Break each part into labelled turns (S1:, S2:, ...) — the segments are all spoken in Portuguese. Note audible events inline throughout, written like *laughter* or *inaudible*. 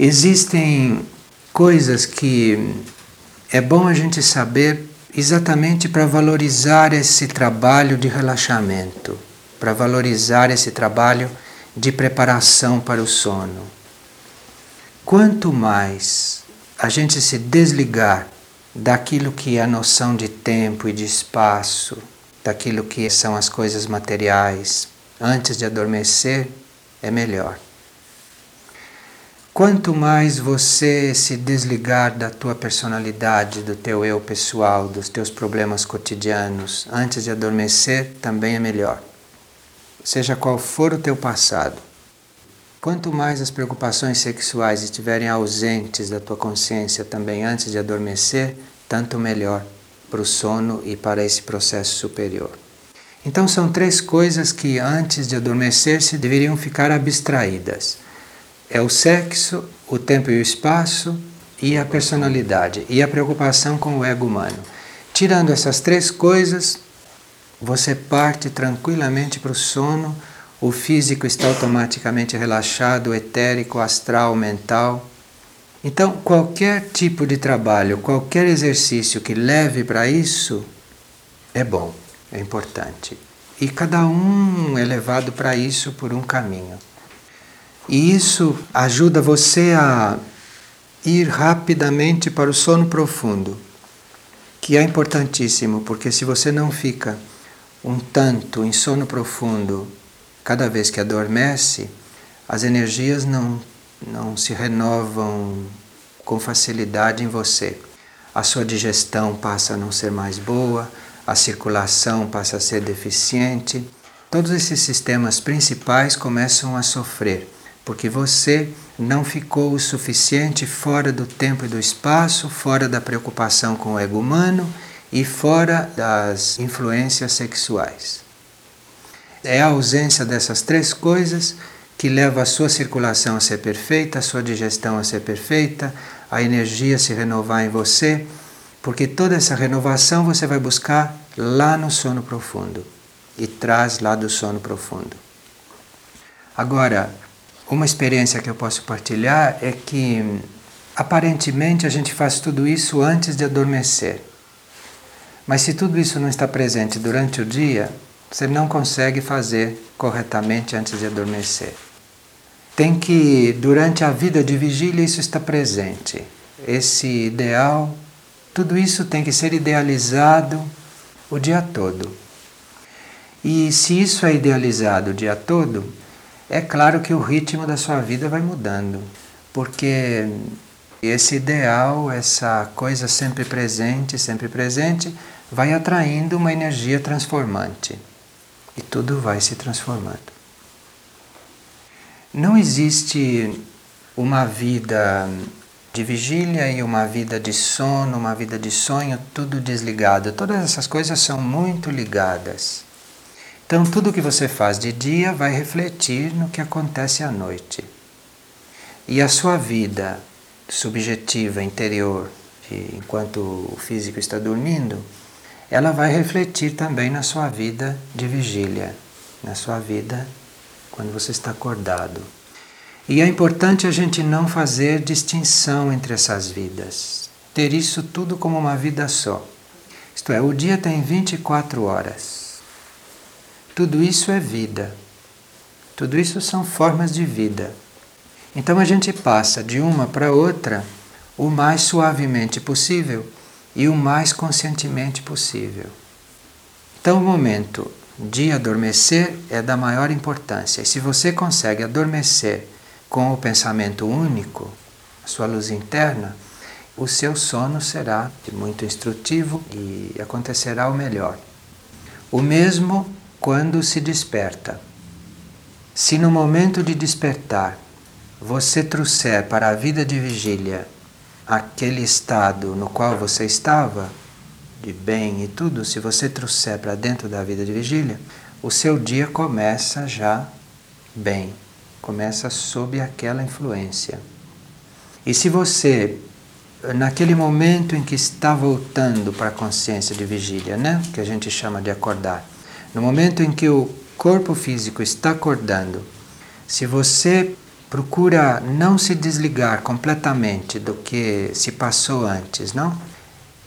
S1: Existem coisas que é bom a gente saber exatamente para valorizar esse trabalho de relaxamento, para valorizar esse trabalho de preparação para o sono. Quanto mais a gente se desligar daquilo que é a noção de tempo e de espaço, daquilo que são as coisas materiais, antes de adormecer, é melhor. Quanto mais você se desligar da tua personalidade, do teu eu pessoal, dos teus problemas cotidianos, antes de adormecer, também é melhor. Seja qual for o teu passado. Quanto mais as preocupações sexuais estiverem ausentes da tua consciência também antes de adormecer, tanto melhor para o sono e para esse processo superior. Então são três coisas que antes de adormecer se deveriam ficar abstraídas é o sexo, o tempo e o espaço e a personalidade e a preocupação com o ego humano. Tirando essas três coisas, você parte tranquilamente para o sono, o físico está automaticamente relaxado, o etérico, astral, mental. Então, qualquer tipo de trabalho, qualquer exercício que leve para isso é bom, é importante. E cada um é levado para isso por um caminho. E isso ajuda você a ir rapidamente para o sono profundo, que é importantíssimo, porque se você não fica um tanto em sono profundo cada vez que adormece, as energias não, não se renovam com facilidade em você. A sua digestão passa a não ser mais boa, a circulação passa a ser deficiente. Todos esses sistemas principais começam a sofrer porque você não ficou o suficiente fora do tempo e do espaço, fora da preocupação com o ego humano e fora das influências sexuais. É a ausência dessas três coisas que leva a sua circulação a ser perfeita, a sua digestão a ser perfeita, a energia a se renovar em você, porque toda essa renovação você vai buscar lá no sono profundo e traz lá do sono profundo. Agora, uma experiência que eu posso partilhar é que aparentemente a gente faz tudo isso antes de adormecer. Mas se tudo isso não está presente durante o dia, você não consegue fazer corretamente antes de adormecer. Tem que, durante a vida de vigília, isso está presente. Esse ideal, tudo isso tem que ser idealizado o dia todo. E se isso é idealizado o dia todo, é claro que o ritmo da sua vida vai mudando, porque esse ideal, essa coisa sempre presente, sempre presente, vai atraindo uma energia transformante e tudo vai se transformando. Não existe uma vida de vigília e uma vida de sono, uma vida de sonho, tudo desligado. Todas essas coisas são muito ligadas. Então, tudo que você faz de dia vai refletir no que acontece à noite. E a sua vida subjetiva, interior, enquanto o físico está dormindo, ela vai refletir também na sua vida de vigília, na sua vida quando você está acordado. E é importante a gente não fazer distinção entre essas vidas, ter isso tudo como uma vida só. Isto é, o dia tem 24 horas. Tudo isso é vida. Tudo isso são formas de vida. Então a gente passa de uma para outra o mais suavemente possível e o mais conscientemente possível. Então o momento de adormecer é da maior importância. E se você consegue adormecer com o pensamento único, a sua luz interna, o seu sono será muito instrutivo e acontecerá o melhor. O mesmo quando se desperta. Se no momento de despertar você trouxer para a vida de vigília aquele estado no qual você estava, de bem e tudo, se você trouxer para dentro da vida de vigília, o seu dia começa já bem, começa sob aquela influência. E se você, naquele momento em que está voltando para a consciência de vigília, né, que a gente chama de acordar, no momento em que o corpo físico está acordando, se você procura não se desligar completamente do que se passou antes, não?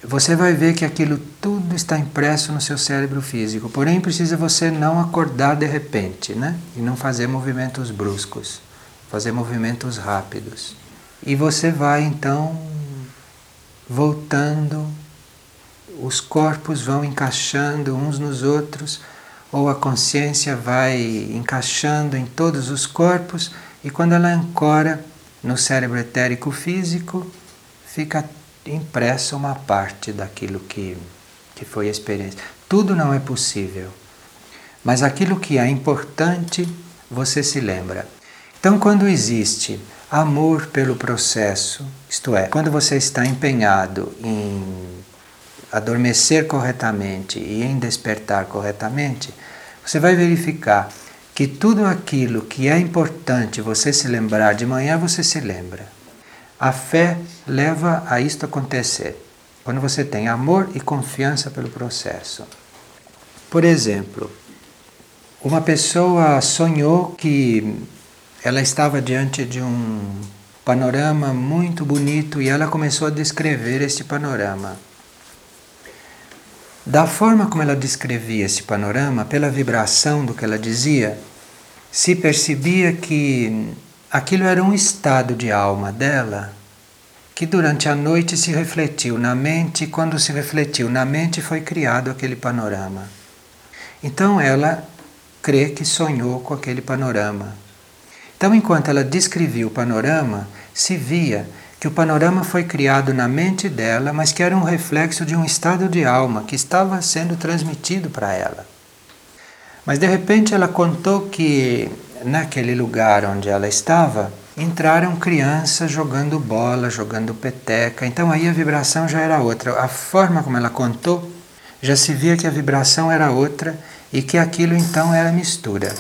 S1: Você vai ver que aquilo tudo está impresso no seu cérebro físico. Porém, precisa você não acordar de repente, né? E não fazer movimentos bruscos, fazer movimentos rápidos. E você vai então voltando, os corpos vão encaixando uns nos outros, ou a consciência vai encaixando em todos os corpos e quando ela ancora no cérebro etérico físico, fica impressa uma parte daquilo que, que foi a experiência. Tudo não é possível, mas aquilo que é importante você se lembra. Então, quando existe amor pelo processo, isto é, quando você está empenhado em adormecer corretamente e em despertar corretamente, você vai verificar que tudo aquilo que é importante você se lembrar de manhã, você se lembra. A fé leva a isto acontecer. Quando você tem amor e confiança pelo processo. Por exemplo, uma pessoa sonhou que ela estava diante de um panorama muito bonito e ela começou a descrever este panorama. Da forma como ela descrevia esse panorama, pela vibração do que ela dizia, se percebia que aquilo era um estado de alma dela que durante a noite se refletiu na mente, e quando se refletiu na mente foi criado aquele panorama. Então ela crê que sonhou com aquele panorama. Então, enquanto ela descrevia o panorama, se via que o panorama foi criado na mente dela, mas que era um reflexo de um estado de alma que estava sendo transmitido para ela. Mas de repente ela contou que naquele lugar onde ela estava entraram crianças jogando bola, jogando peteca. Então aí a vibração já era outra. A forma como ela contou já se via que a vibração era outra e que aquilo então era mistura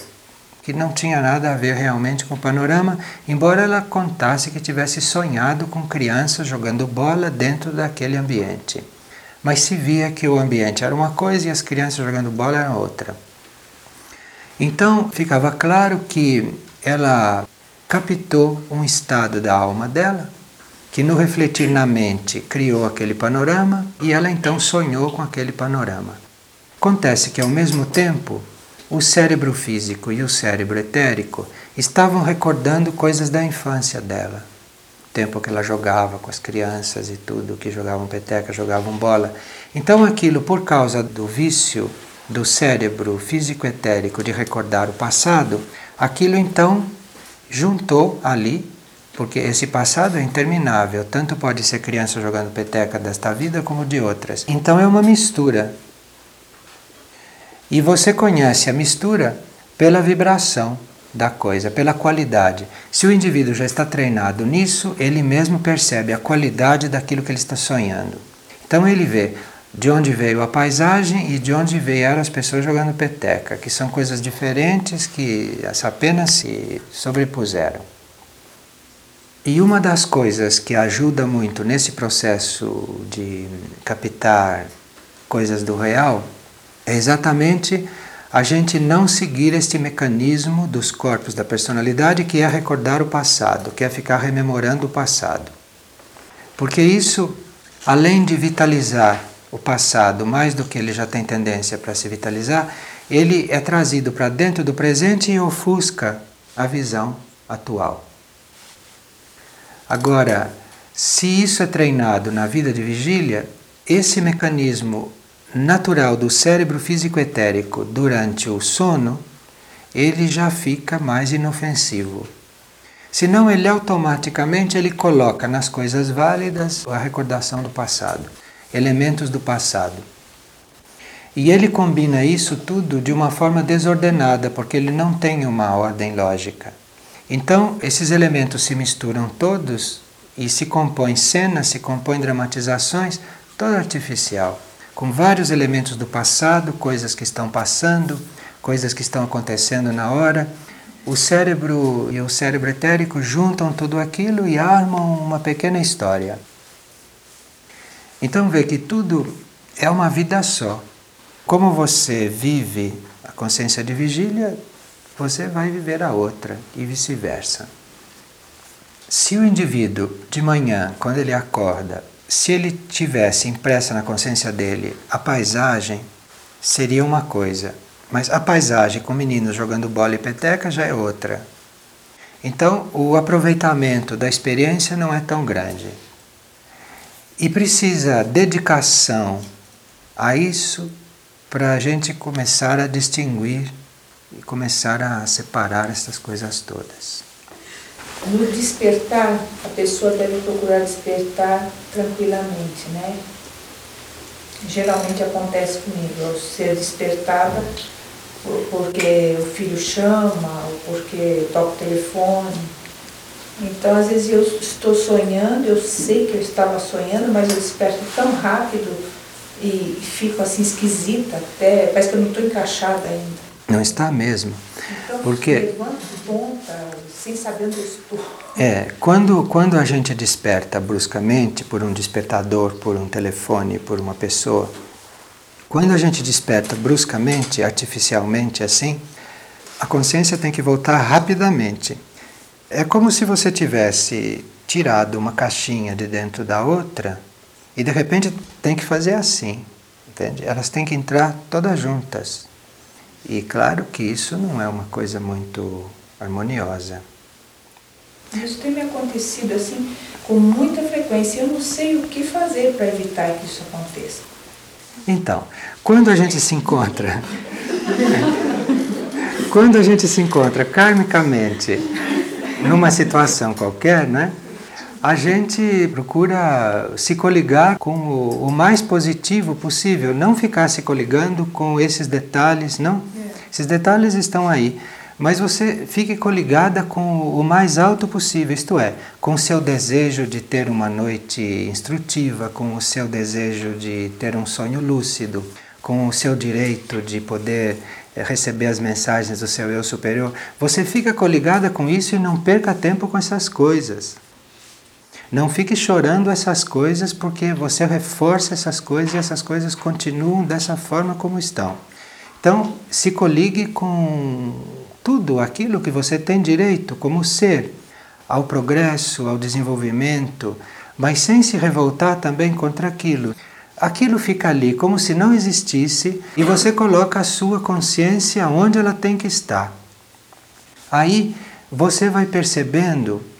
S1: que não tinha nada a ver realmente com o panorama, embora ela contasse que tivesse sonhado com crianças jogando bola dentro daquele ambiente. Mas se via que o ambiente era uma coisa e as crianças jogando bola eram outra. Então ficava claro que ela captou um estado da alma dela, que no refletir na mente criou aquele panorama e ela então sonhou com aquele panorama. Acontece que ao mesmo tempo o cérebro físico e o cérebro etérico estavam recordando coisas da infância dela. O tempo que ela jogava com as crianças e tudo, que jogavam peteca, jogavam bola. Então aquilo, por causa do vício do cérebro físico etérico de recordar o passado, aquilo então juntou ali, porque esse passado é interminável, tanto pode ser criança jogando peteca desta vida como de outras. Então é uma mistura e você conhece a mistura pela vibração da coisa, pela qualidade. Se o indivíduo já está treinado nisso, ele mesmo percebe a qualidade daquilo que ele está sonhando. Então ele vê de onde veio a paisagem e de onde vieram as pessoas jogando peteca, que são coisas diferentes que apenas se sobrepuseram. E uma das coisas que ajuda muito nesse processo de captar coisas do real é exatamente a gente não seguir este mecanismo dos corpos da personalidade que é recordar o passado, que é ficar rememorando o passado. Porque isso, além de vitalizar o passado mais do que ele já tem tendência para se vitalizar, ele é trazido para dentro do presente e ofusca a visão atual. Agora, se isso é treinado na vida de vigília, esse mecanismo natural do cérebro físico etérico durante o sono, ele já fica mais inofensivo. Senão ele automaticamente ele coloca nas coisas válidas a recordação do passado, elementos do passado. E ele combina isso tudo de uma forma desordenada, porque ele não tem uma ordem lógica. Então, esses elementos se misturam todos e se compõem cenas, se compõem dramatizações, toda artificial com vários elementos do passado, coisas que estão passando, coisas que estão acontecendo na hora. O cérebro e o cérebro etérico juntam tudo aquilo e armam uma pequena história. Então vê que tudo é uma vida só. Como você vive a consciência de vigília, você vai viver a outra e vice-versa. Se o indivíduo de manhã, quando ele acorda, se ele tivesse impressa na consciência dele a paisagem, seria uma coisa. Mas a paisagem com meninos jogando bola e peteca já é outra. Então, o aproveitamento da experiência não é tão grande. E precisa dedicação a isso para a gente começar a distinguir e começar a separar essas coisas todas.
S2: No despertar, a pessoa deve procurar despertar tranquilamente, né? Geralmente acontece comigo, eu ser despertada porque o filho chama, ou porque toca o telefone. Então, às vezes eu estou sonhando, eu sei que eu estava sonhando, mas eu desperto tão rápido e fico assim esquisita até, parece que eu não estou encaixada ainda.
S1: Não está mesmo.
S2: Então,
S1: Porque
S2: ponta, sem saber onde estou.
S1: é, quando, quando a gente desperta bruscamente por um despertador, por um telefone, por uma pessoa, quando a gente desperta bruscamente, artificialmente assim, a consciência tem que voltar rapidamente. É como se você tivesse tirado uma caixinha de dentro da outra e de repente tem que fazer assim, entende? Elas têm que entrar todas juntas. E claro que isso não é uma coisa muito harmoniosa.
S2: Isso tem me acontecido assim com muita frequência. Eu não sei o que fazer para evitar que isso aconteça.
S1: Então, quando a gente se encontra, quando a gente se encontra karmicamente numa situação qualquer, né? A gente procura se coligar com o, o mais positivo possível, não ficar se coligando com esses detalhes, não. Esses detalhes estão aí, mas você fique coligada com o mais alto possível, isto é, com o seu desejo de ter uma noite instrutiva, com o seu desejo de ter um sonho lúcido, com o seu direito de poder receber as mensagens do seu eu superior. Você fica coligada com isso e não perca tempo com essas coisas. Não fique chorando essas coisas porque você reforça essas coisas e essas coisas continuam dessa forma como estão. Então, se coligue com tudo aquilo que você tem direito como ser, ao progresso, ao desenvolvimento, mas sem se revoltar também contra aquilo. Aquilo fica ali como se não existisse e você coloca a sua consciência onde ela tem que estar. Aí você vai percebendo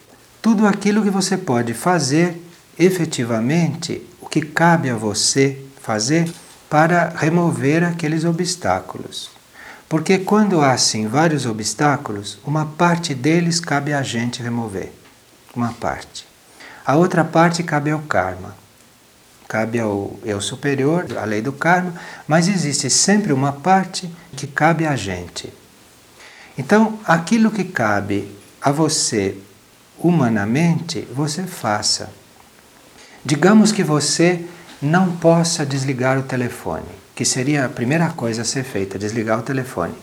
S1: tudo aquilo que você pode fazer efetivamente, o que cabe a você fazer para remover aqueles obstáculos. Porque quando há assim vários obstáculos, uma parte deles cabe a gente remover. Uma parte. A outra parte cabe ao karma. Cabe ao eu superior, à lei do karma, mas existe sempre uma parte que cabe a gente. Então, aquilo que cabe a você humanamente, você faça. Digamos que você não possa desligar o telefone, que seria a primeira coisa a ser feita, desligar o telefone.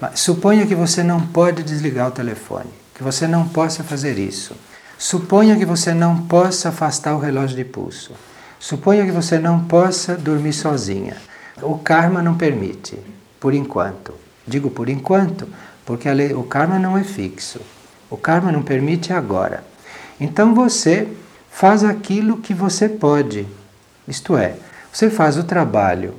S1: Mas suponha que você não pode desligar o telefone, que você não possa fazer isso. Suponha que você não possa afastar o relógio de pulso. Suponha que você não possa dormir sozinha. O karma não permite, por enquanto. Digo por enquanto, porque lei, o karma não é fixo. O karma não permite agora. Então você faz aquilo que você pode. Isto é, você faz o trabalho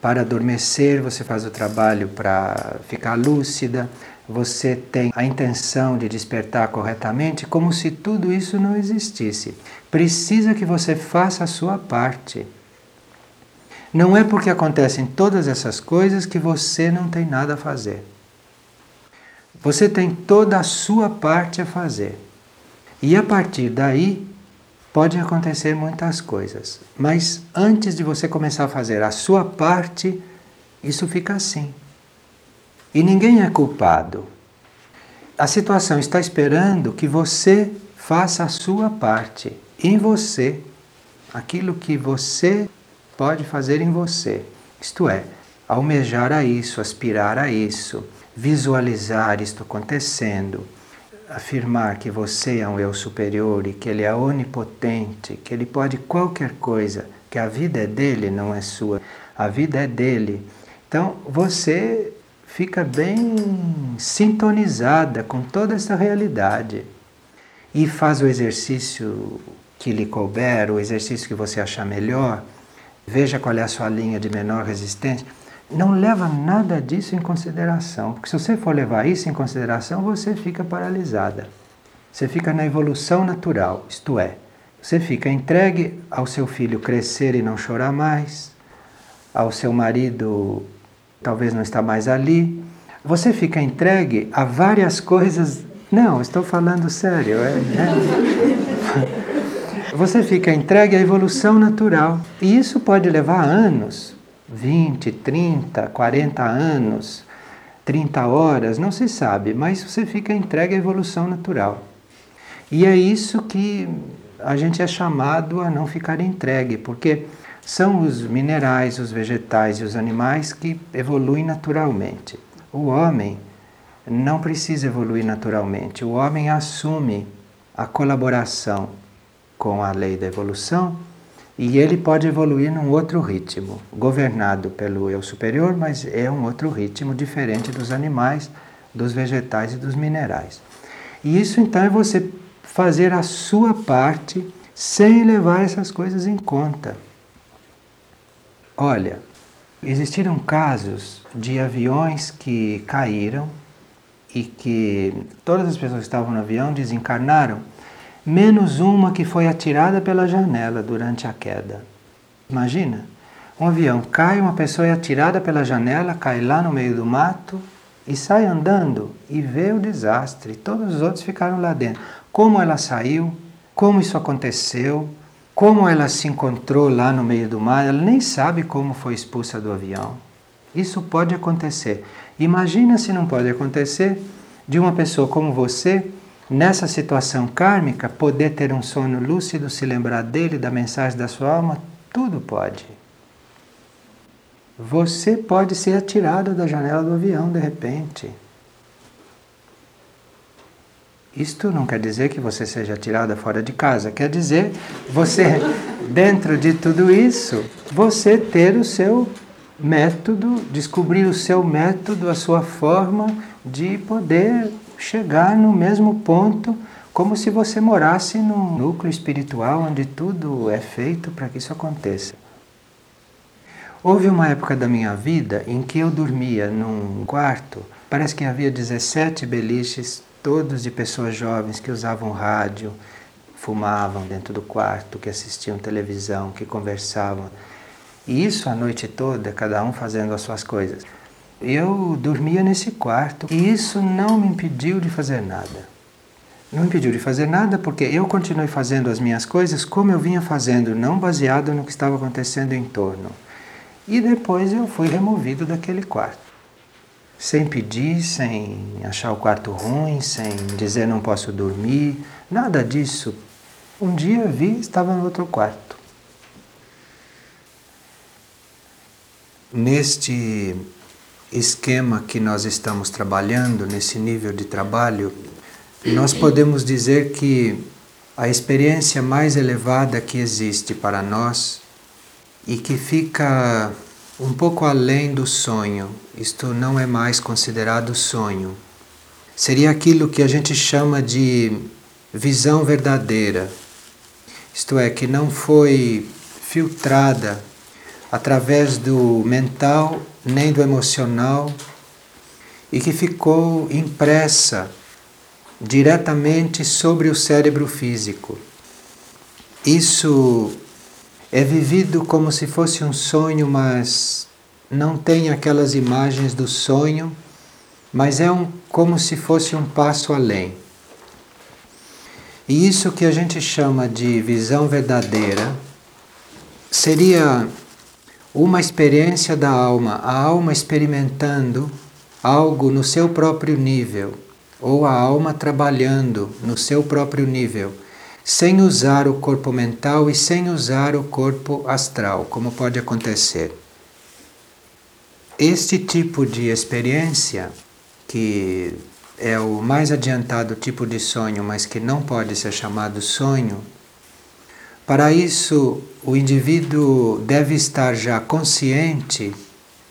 S1: para adormecer, você faz o trabalho para ficar lúcida, você tem a intenção de despertar corretamente, como se tudo isso não existisse. Precisa que você faça a sua parte. Não é porque acontecem todas essas coisas que você não tem nada a fazer. Você tem toda a sua parte a fazer. E a partir daí pode acontecer muitas coisas. Mas antes de você começar a fazer a sua parte, isso fica assim. E ninguém é culpado. A situação está esperando que você faça a sua parte em você, aquilo que você pode fazer em você. Isto é, almejar a isso, aspirar a isso, visualizar isto acontecendo, afirmar que você é um eu superior e que ele é onipotente, que ele pode qualquer coisa, que a vida é dele, não é sua, a vida é dele. Então você fica bem sintonizada com toda essa realidade. e faz o exercício que lhe couber, o exercício que você achar melhor, veja qual é a sua linha de menor resistência. Não leva nada disso em consideração, porque se você for levar isso em consideração, você fica paralisada. Você fica na evolução natural, isto é, você fica entregue ao seu filho crescer e não chorar mais, ao seu marido talvez não estar mais ali. Você fica entregue a várias coisas. Não, estou falando sério. É, é. *laughs* Você fica entregue à evolução natural. E isso pode levar anos 20, 30, 40 anos, 30 horas, não se sabe, mas você fica entregue à evolução natural. E é isso que a gente é chamado a não ficar entregue, porque são os minerais, os vegetais e os animais que evoluem naturalmente. O homem não precisa evoluir naturalmente, o homem assume a colaboração com a lei da evolução e ele pode evoluir num outro ritmo, governado pelo eu superior, mas é um outro ritmo diferente dos animais, dos vegetais e dos minerais. E isso então é você fazer a sua parte sem levar essas coisas em conta. Olha, existiram casos de aviões que caíram e que todas as pessoas que estavam no avião desencarnaram menos uma que foi atirada pela janela durante a queda. Imagina, um avião cai, uma pessoa é atirada pela janela, cai lá no meio do mato e sai andando e vê o desastre. Todos os outros ficaram lá dentro. Como ela saiu, como isso aconteceu, como ela se encontrou lá no meio do mar, ela nem sabe como foi expulsa do avião. Isso pode acontecer. Imagina se não pode acontecer de uma pessoa como você nessa situação kármica, poder ter um sono lúcido, se lembrar dele, da mensagem da sua alma, tudo pode. Você pode ser atirado da janela do avião de repente. Isto não quer dizer que você seja atirada fora de casa, quer dizer você, *laughs* dentro de tudo isso, você ter o seu método, descobrir o seu método, a sua forma de poder chegar no mesmo ponto, como se você morasse num núcleo espiritual onde tudo é feito para que isso aconteça. Houve uma época da minha vida em que eu dormia num quarto, parece que havia 17 beliches, todos de pessoas jovens que usavam rádio, fumavam dentro do quarto, que assistiam televisão, que conversavam. E isso a noite toda, cada um fazendo as suas coisas. Eu dormia nesse quarto e isso não me impediu de fazer nada. Não me impediu de fazer nada porque eu continuei fazendo as minhas coisas como eu vinha fazendo, não baseado no que estava acontecendo em torno. E depois eu fui removido daquele quarto. Sem pedir, sem achar o quarto ruim, sem dizer não posso dormir, nada disso. Um dia vi, estava no outro quarto. Neste esquema que nós estamos trabalhando, nesse nível de trabalho, nós podemos dizer que a experiência mais elevada que existe para nós e que fica um pouco além do sonho, isto não é mais considerado sonho, seria aquilo que a gente chama de visão verdadeira, isto é, que não foi filtrada através do mental nem do emocional e que ficou impressa diretamente sobre o cérebro físico. Isso é vivido como se fosse um sonho, mas não tem aquelas imagens do sonho, mas é um, como se fosse um passo além. E isso que a gente chama de visão verdadeira seria uma experiência da alma, a alma experimentando algo no seu próprio nível, ou a alma trabalhando no seu próprio nível, sem usar o corpo mental e sem usar o corpo astral, como pode acontecer. Este tipo de experiência, que é o mais adiantado tipo de sonho, mas que não pode ser chamado sonho, para isso, o indivíduo deve estar já consciente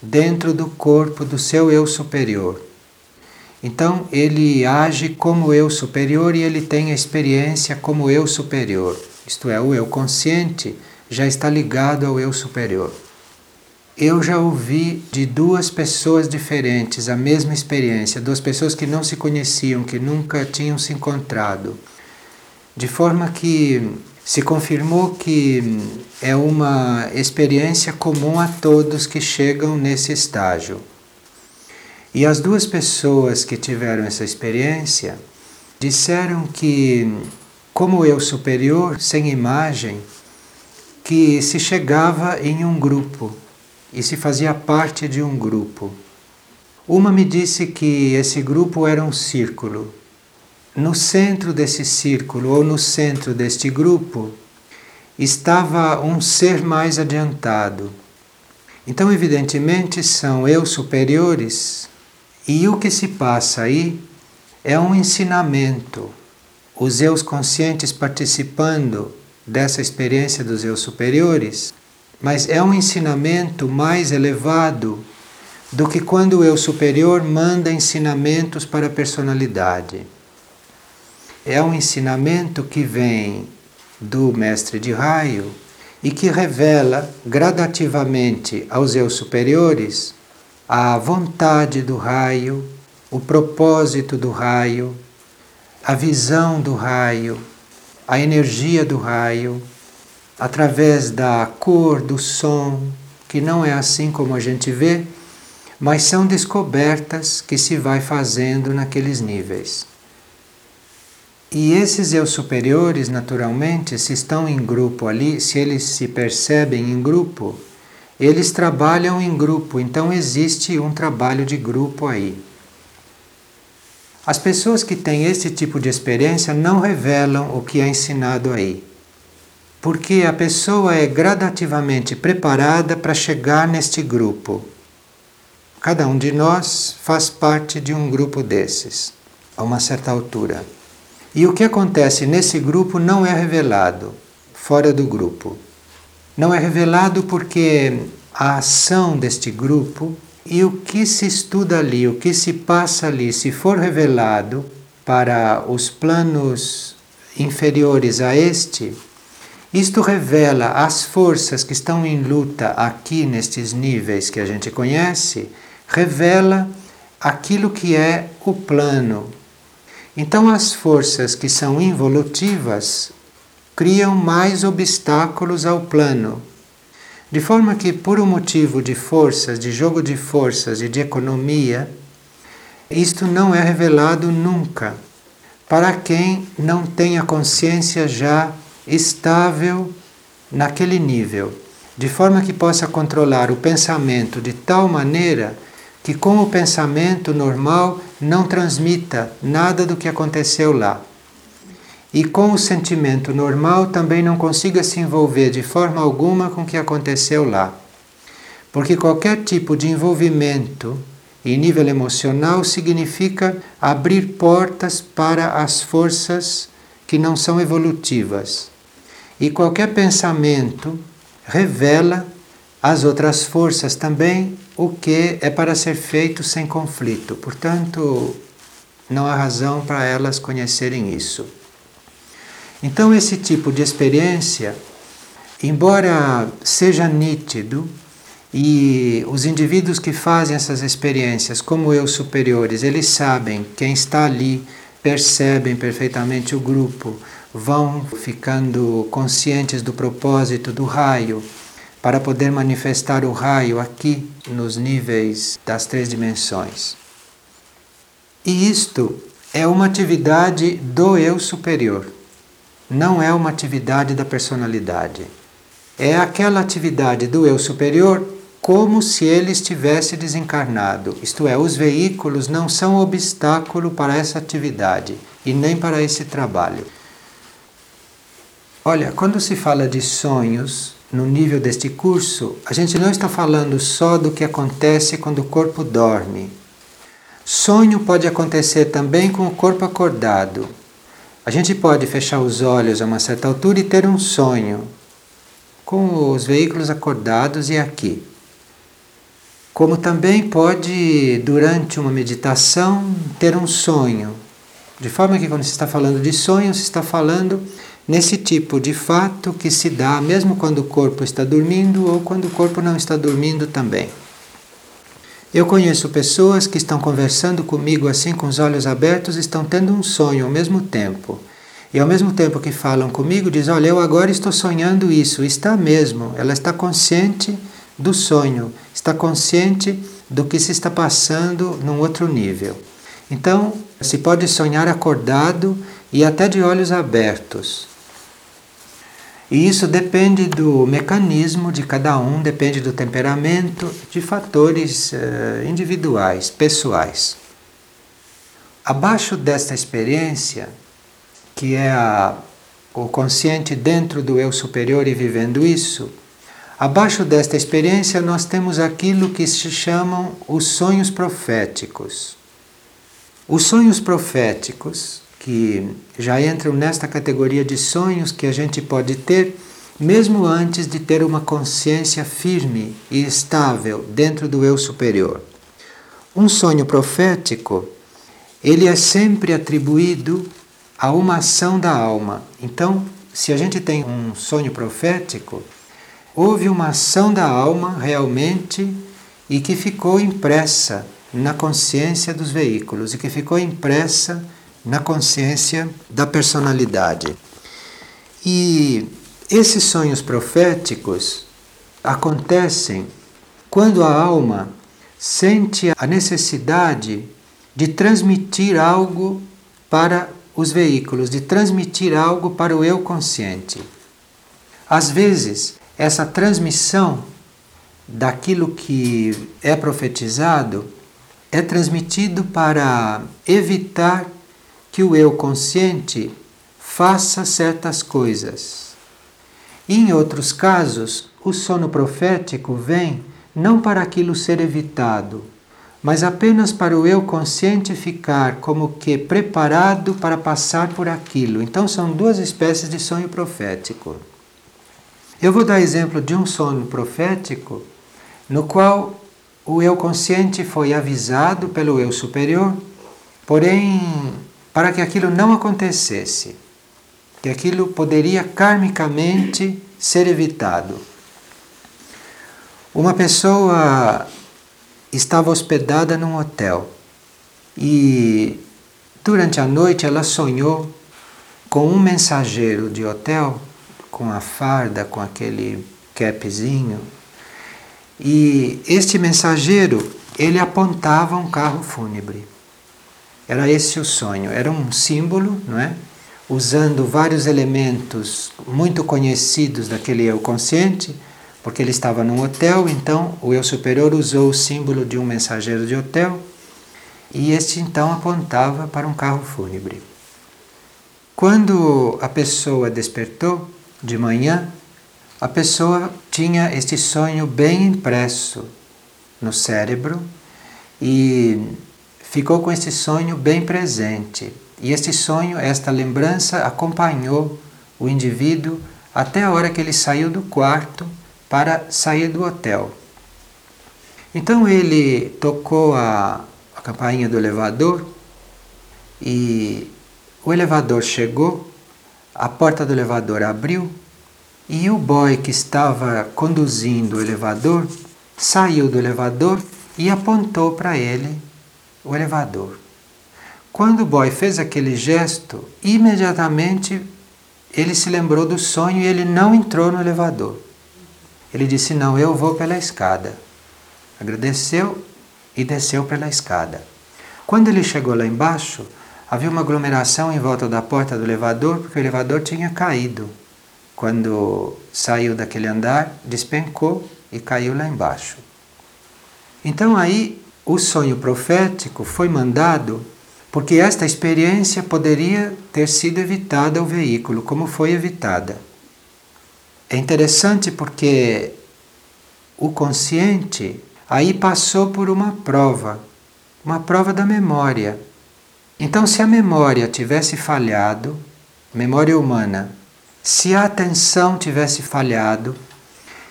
S1: dentro do corpo do seu eu superior. Então ele age como eu superior e ele tem a experiência como eu superior. Isto é, o eu consciente já está ligado ao eu superior. Eu já ouvi de duas pessoas diferentes a mesma experiência, duas pessoas que não se conheciam, que nunca tinham se encontrado. De forma que se confirmou que é uma experiência comum a todos que chegam nesse estágio. E as duas pessoas que tiveram essa experiência disseram que, como eu superior, sem imagem, que se chegava em um grupo e se fazia parte de um grupo. Uma me disse que esse grupo era um círculo. No centro desse círculo ou no centro deste grupo estava um ser mais adiantado. Então, evidentemente, são eu superiores e o que se passa aí é um ensinamento. Os eus conscientes participando dessa experiência dos eus superiores mas é um ensinamento mais elevado do que quando o eu superior manda ensinamentos para a personalidade. É um ensinamento que vem do mestre de raio e que revela gradativamente aos eu superiores a vontade do raio, o propósito do raio, a visão do raio, a energia do raio através da cor, do som, que não é assim como a gente vê, mas são descobertas que se vai fazendo naqueles níveis. E esses eu superiores, naturalmente, se estão em grupo ali, se eles se percebem em grupo, eles trabalham em grupo, então existe um trabalho de grupo aí. As pessoas que têm esse tipo de experiência não revelam o que é ensinado aí porque a pessoa é gradativamente preparada para chegar neste grupo. Cada um de nós faz parte de um grupo desses, a uma certa altura. E o que acontece nesse grupo não é revelado fora do grupo. Não é revelado porque a ação deste grupo e o que se estuda ali, o que se passa ali, se for revelado para os planos inferiores a este, isto revela as forças que estão em luta aqui nestes níveis que a gente conhece, revela aquilo que é o plano. Então, as forças que são involutivas criam mais obstáculos ao plano. De forma que, por um motivo de forças, de jogo de forças e de economia, isto não é revelado nunca para quem não tem a consciência já estável naquele nível, de forma que possa controlar o pensamento de tal maneira que, com o pensamento normal, não transmita nada do que aconteceu lá. E com o sentimento normal também não consiga se envolver de forma alguma com o que aconteceu lá. Porque qualquer tipo de envolvimento em nível emocional significa abrir portas para as forças que não são evolutivas. E qualquer pensamento revela às outras forças também o que é para ser feito sem conflito. Portanto, não há razão para elas conhecerem isso. Então, esse tipo de experiência, embora seja nítido, e os indivíduos que fazem essas experiências, como eu superiores, eles sabem, quem está ali, percebem perfeitamente o grupo, vão ficando conscientes do propósito do raio para poder manifestar o raio aqui nos níveis das três dimensões. E isto é uma atividade do eu superior, não é uma atividade da personalidade. É aquela atividade do eu superior como se ele estivesse desencarnado, isto é, os veículos não são obstáculo para essa atividade e nem para esse trabalho. Olha, quando se fala de sonhos no nível deste curso, a gente não está falando só do que acontece quando o corpo dorme. Sonho pode acontecer também com o corpo acordado. A gente pode fechar os olhos a uma certa altura e ter um sonho com os veículos acordados e aqui. como também pode, durante uma meditação, ter um sonho. De forma que, quando se está falando de sonho, se está falando nesse tipo de fato que se dá mesmo quando o corpo está dormindo ou quando o corpo não está dormindo também. Eu conheço pessoas que estão conversando comigo assim com os olhos abertos, estão tendo um sonho ao mesmo tempo. E ao mesmo tempo que falam comigo, diz: Olha, eu agora estou sonhando isso. Está mesmo. Ela está consciente do sonho, está consciente do que se está passando num outro nível. Então, se pode sonhar acordado e até de olhos abertos. E isso depende do mecanismo de cada um, depende do temperamento, de fatores uh, individuais, pessoais. Abaixo desta experiência, que é a, o consciente dentro do eu superior e vivendo isso, abaixo desta experiência nós temos aquilo que se chamam os sonhos proféticos. Os sonhos proféticos que já entram nesta categoria de sonhos que a gente pode ter mesmo antes de ter uma consciência firme e estável dentro do eu superior. Um sonho profético, ele é sempre atribuído a uma ação da alma. Então, se a gente tem um sonho profético, houve uma ação da alma realmente e que ficou impressa na consciência dos veículos e que ficou impressa na consciência da personalidade. E esses sonhos proféticos acontecem quando a alma sente a necessidade de transmitir algo para os veículos, de transmitir algo para o eu consciente. Às vezes, essa transmissão daquilo que é profetizado é transmitido para evitar que o eu consciente faça certas coisas. E em outros casos, o sono profético vem não para aquilo ser evitado, mas apenas para o eu consciente ficar como que preparado para passar por aquilo. Então são duas espécies de sonho profético. Eu vou dar exemplo de um sono profético no qual o eu consciente foi avisado pelo eu superior, porém para que aquilo não acontecesse, que aquilo poderia karmicamente ser evitado. Uma pessoa estava hospedada num hotel e durante a noite ela sonhou com um mensageiro de hotel, com a farda, com aquele capzinho, e este mensageiro ele apontava um carro fúnebre. Era esse o sonho, era um símbolo, não é? Usando vários elementos muito conhecidos daquele eu consciente, porque ele estava num hotel, então o eu superior usou o símbolo de um mensageiro de hotel e este então apontava para um carro fúnebre. Quando a pessoa despertou de manhã, a pessoa tinha este sonho bem impresso no cérebro e ficou com esse sonho bem presente. E este sonho, esta lembrança, acompanhou o indivíduo até a hora que ele saiu do quarto para sair do hotel. Então ele tocou a, a campainha do elevador e o elevador chegou, a porta do elevador abriu e o boy que estava conduzindo o elevador saiu do elevador e apontou para ele o elevador. Quando o boy fez aquele gesto, imediatamente ele se lembrou do sonho e ele não entrou no elevador. Ele disse: Não, eu vou pela escada. Agradeceu e desceu pela escada. Quando ele chegou lá embaixo, havia uma aglomeração em volta da porta do elevador, porque o elevador tinha caído. Quando saiu daquele andar, despencou e caiu lá embaixo. Então aí o sonho profético foi mandado porque esta experiência poderia ter sido evitada ao veículo, como foi evitada. É interessante porque o consciente aí passou por uma prova, uma prova da memória. Então, se a memória tivesse falhado, memória humana, se a atenção tivesse falhado,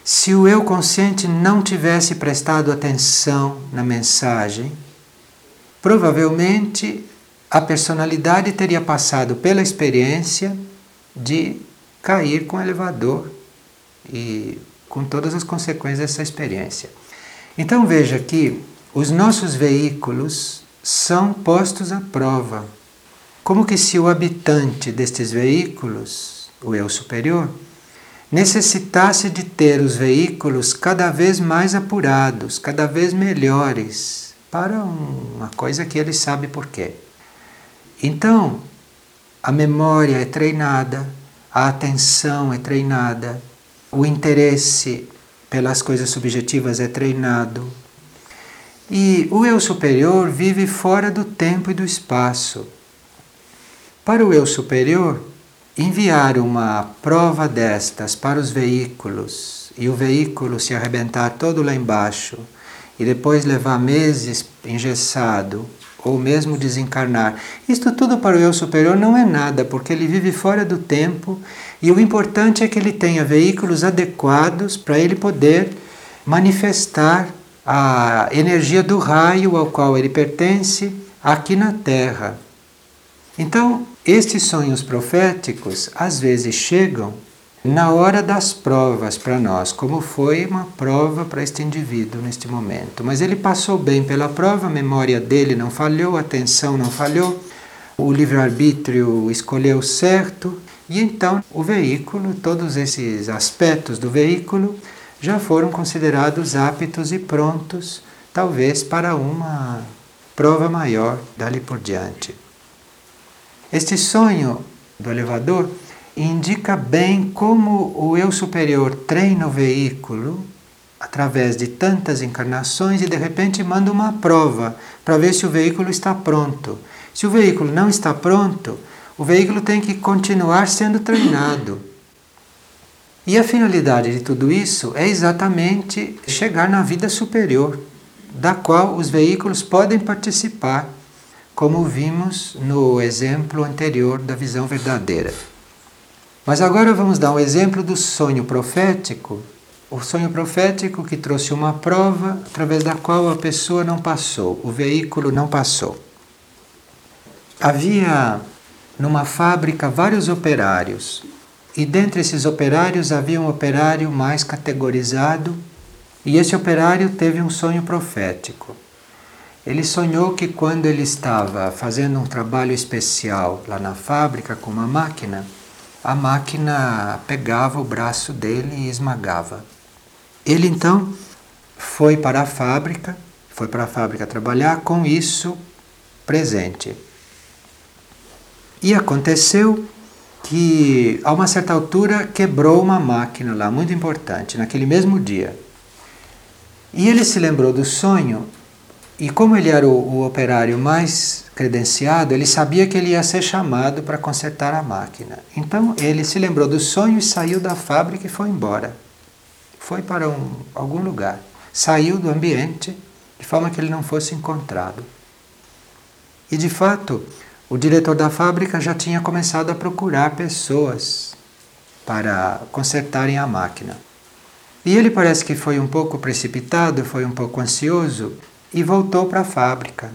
S1: Se o eu consciente não tivesse prestado atenção na mensagem, provavelmente a personalidade teria passado pela experiência de cair com o elevador e com todas as consequências dessa experiência. Então veja que os nossos veículos são postos à prova. Como que se o habitante destes veículos, o eu superior, necessitasse de ter os veículos cada vez mais apurados, cada vez melhores, para uma coisa que ele sabe por quê. Então, a memória é treinada, a atenção é treinada, o interesse pelas coisas subjetivas é treinado. E o eu superior vive fora do tempo e do espaço. Para o eu superior, enviar uma prova destas para os veículos e o veículo se arrebentar todo lá embaixo e depois levar meses engessado ou mesmo desencarnar. Isto tudo para o eu superior não é nada, porque ele vive fora do tempo e o importante é que ele tenha veículos adequados para ele poder manifestar a energia do raio ao qual ele pertence aqui na Terra. Então, estes sonhos proféticos às vezes chegam na hora das provas para nós, como foi uma prova para este indivíduo neste momento. Mas ele passou bem pela prova, a memória dele não falhou, a atenção não falhou, o livre-arbítrio escolheu certo, e então o veículo, todos esses aspectos do veículo já foram considerados aptos e prontos, talvez para uma prova maior dali por diante. Este sonho do elevador indica bem como o eu superior treina o veículo através de tantas encarnações e de repente manda uma prova para ver se o veículo está pronto. Se o veículo não está pronto, o veículo tem que continuar sendo treinado. E a finalidade de tudo isso é exatamente chegar na vida superior, da qual os veículos podem participar, como vimos no exemplo anterior da visão verdadeira. Mas agora vamos dar um exemplo do sonho profético. O sonho profético que trouxe uma prova através da qual a pessoa não passou, o veículo não passou. Havia numa fábrica vários operários, e dentre esses operários havia um operário mais categorizado, e esse operário teve um sonho profético. Ele sonhou que quando ele estava fazendo um trabalho especial lá na fábrica com uma máquina, a máquina pegava o braço dele e esmagava. Ele então foi para a fábrica, foi para a fábrica trabalhar com isso presente. E aconteceu que a uma certa altura quebrou uma máquina lá, muito importante, naquele mesmo dia. E ele se lembrou do sonho e como ele era o, o, operário mais credenciado, ele sabia que ele ia ser chamado para consertar a máquina. Então ele se lembrou do sonho e saiu da fábrica e foi embora. Foi para um, algum lugar. Saiu do ambiente de forma que ele não fosse encontrado. E de fato, o diretor da fábrica já tinha começado a procurar pessoas para consertarem a máquina. E ele parece que foi um pouco precipitado, foi um pouco ansioso e voltou para a fábrica,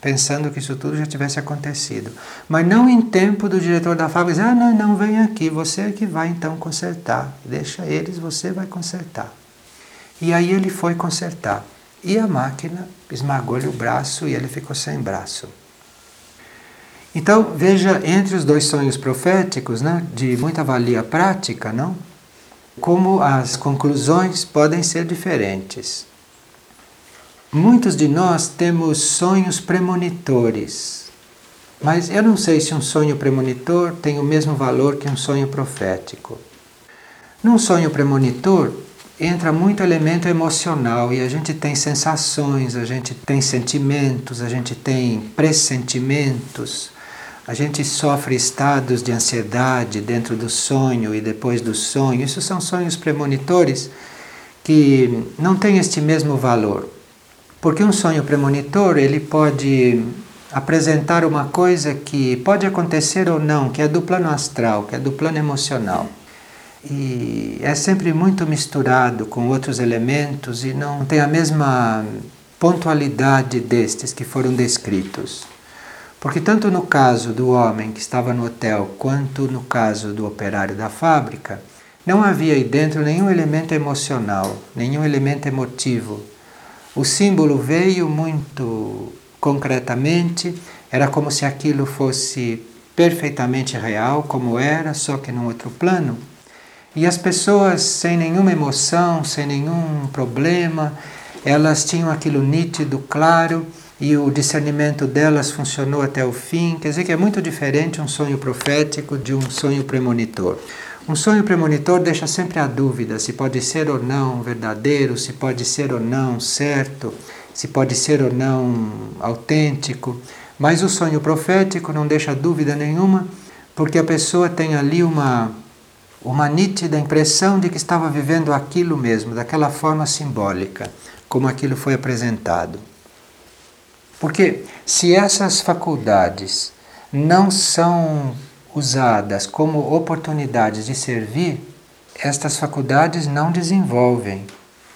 S1: pensando que isso tudo já tivesse acontecido. Mas não em tempo do diretor da fábrica dizer, ah, não, não, vem aqui, você é que vai então consertar. Deixa eles, você vai consertar. E aí ele foi consertar. E a máquina esmagou-lhe o braço e ele ficou sem braço. Então, veja, entre os dois sonhos proféticos, né, de muita valia prática, não? Como as conclusões podem ser diferentes. Muitos de nós temos sonhos premonitores, mas eu não sei se um sonho premonitor tem o mesmo valor que um sonho profético. Num sonho premonitor entra muito elemento emocional e a gente tem sensações, a gente tem sentimentos, a gente tem pressentimentos, a gente sofre estados de ansiedade dentro do sonho e depois do sonho. Isso são sonhos premonitores que não têm este mesmo valor. Porque um sonho premonitor, ele pode apresentar uma coisa que pode acontecer ou não, que é do plano astral, que é do plano emocional. e é sempre muito misturado com outros elementos e não tem a mesma pontualidade destes que foram descritos. Porque, tanto no caso do homem que estava no hotel, quanto no caso do operário da fábrica, não havia aí dentro nenhum elemento emocional, nenhum elemento emotivo. O símbolo veio muito concretamente, era como se aquilo fosse perfeitamente real, como era, só que num outro plano. E as pessoas sem nenhuma emoção, sem nenhum problema, elas tinham aquilo nítido, claro, e o discernimento delas funcionou até o fim. Quer dizer que é muito diferente um sonho profético de um sonho premonitor. Um sonho premonitor deixa sempre a dúvida se pode ser ou não verdadeiro, se pode ser ou não certo, se pode ser ou não autêntico. Mas o sonho profético não deixa dúvida nenhuma, porque a pessoa tem ali uma uma nítida impressão de que estava vivendo aquilo mesmo, daquela forma simbólica, como aquilo foi apresentado. Porque se essas faculdades não são usadas como oportunidades de servir, estas faculdades não desenvolvem,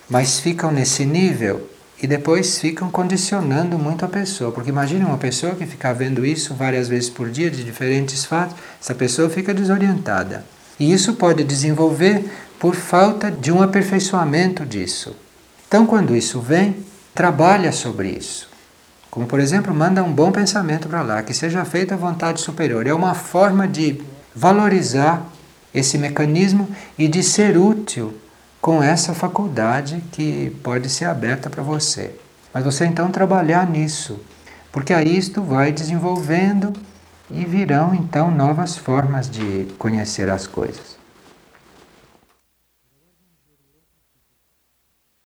S1: mas ficam nesse nível e depois ficam condicionando muito a pessoa. Porque imagine uma pessoa que fica vendo isso várias vezes por dia, de diferentes fatos, essa pessoa fica desorientada. E isso pode desenvolver por falta de um aperfeiçoamento disso. Então, quando isso vem, trabalha sobre isso. Como, por exemplo, manda um bom pensamento para lá, que seja feita a vontade superior. É uma forma de valorizar esse mecanismo e de ser útil com essa faculdade que pode ser aberta para você. Mas você então trabalhar nisso, porque aí isto vai desenvolvendo e virão então novas formas de conhecer as coisas.